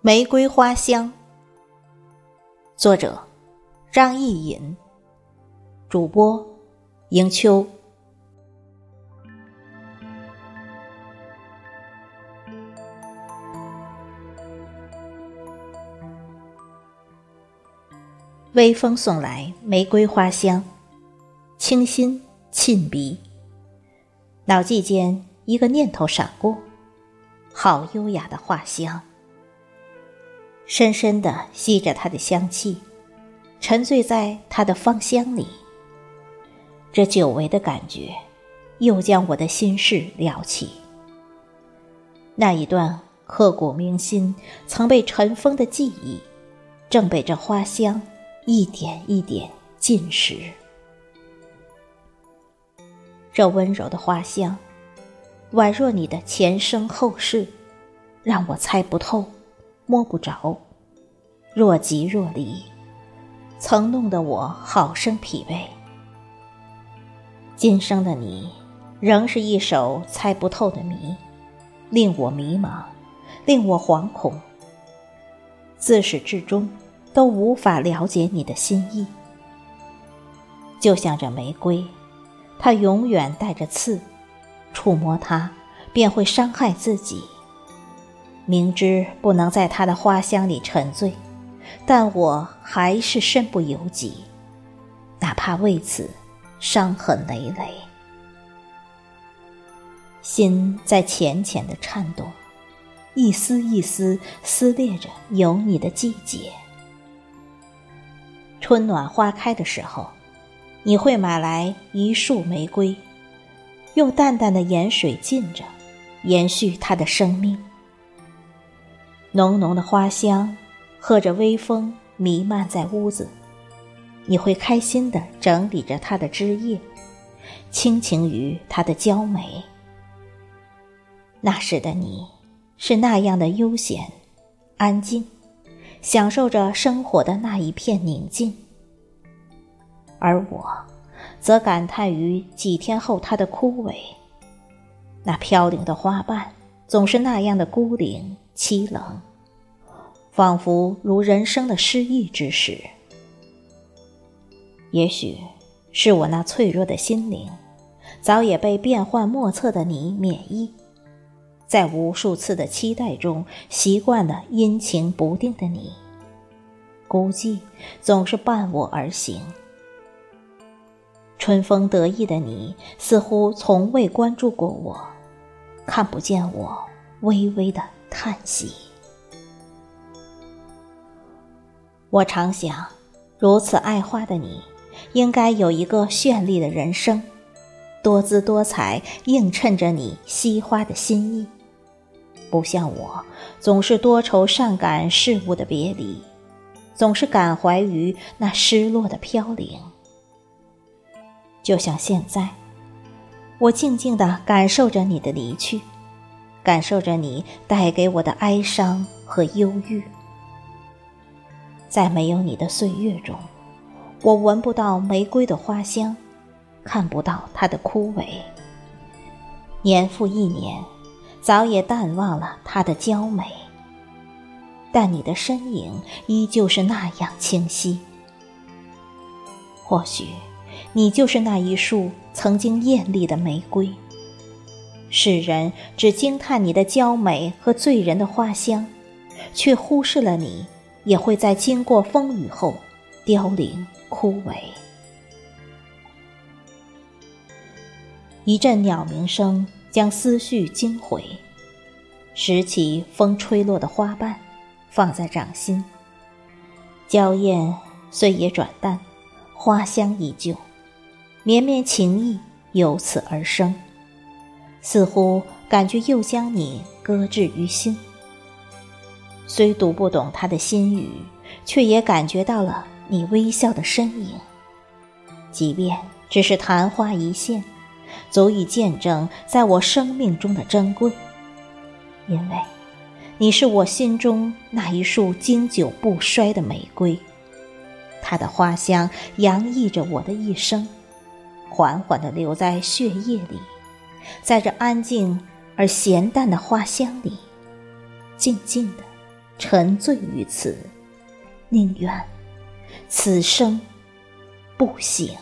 玫瑰花香，作者张逸隐，主播迎秋。微风送来玫瑰花香，清新沁鼻。脑际间一个念头闪过，好优雅的花香。深深的吸着它的香气，沉醉在它的芳香里。这久违的感觉，又将我的心事撩起。那一段刻骨铭心、曾被尘封的记忆，正被这花香一点一点浸湿。这温柔的花香，宛若你的前生后世，让我猜不透。摸不着，若即若离，曾弄得我好生疲惫。今生的你，仍是一首猜不透的谜，令我迷茫，令我惶恐。自始至终，都无法了解你的心意。就像这玫瑰，它永远带着刺，触摸它，便会伤害自己。明知不能在它的花香里沉醉，但我还是身不由己，哪怕为此伤痕累累，心在浅浅的颤动，一丝一丝撕裂着有你的季节。春暖花开的时候，你会买来一束玫瑰，用淡淡的盐水浸着，延续它的生命。浓浓的花香，和着微风弥漫在屋子，你会开心的整理着它的枝叶，倾情于它的娇美。那时的你，是那样的悠闲、安静，享受着生活的那一片宁静；而我，则感叹于几天后它的枯萎。那飘零的花瓣，总是那样的孤零。凄冷，仿佛如人生的失意之时。也许是我那脆弱的心灵，早也被变幻莫测的你免疫，在无数次的期待中，习惯了阴晴不定的你。孤寂总是伴我而行。春风得意的你，似乎从未关注过我，看不见我微微的。叹息。我常想，如此爱花的你，应该有一个绚丽的人生，多姿多彩，映衬着你惜花的心意。不像我，总是多愁善感事物的别离，总是感怀于那失落的飘零。就像现在，我静静的感受着你的离去。感受着你带给我的哀伤和忧郁，在没有你的岁月中，我闻不到玫瑰的花香，看不到它的枯萎。年复一年，早也淡忘了它的娇美，但你的身影依旧是那样清晰。或许，你就是那一束曾经艳丽的玫瑰。世人只惊叹你的娇美和醉人的花香，却忽视了你也会在经过风雨后凋零枯萎。一阵鸟鸣声将思绪惊回，拾起风吹落的花瓣，放在掌心。娇艳虽也转淡，花香依旧，绵绵情意由此而生。似乎感觉又将你搁置于心，虽读不懂他的心语，却也感觉到了你微笑的身影。即便只是昙花一现，足以见证在我生命中的珍贵。因为，你是我心中那一束经久不衰的玫瑰，它的花香洋溢着我的一生，缓缓地流在血液里。在这安静而咸淡的花香里静静的沉醉于此宁愿此生不醒。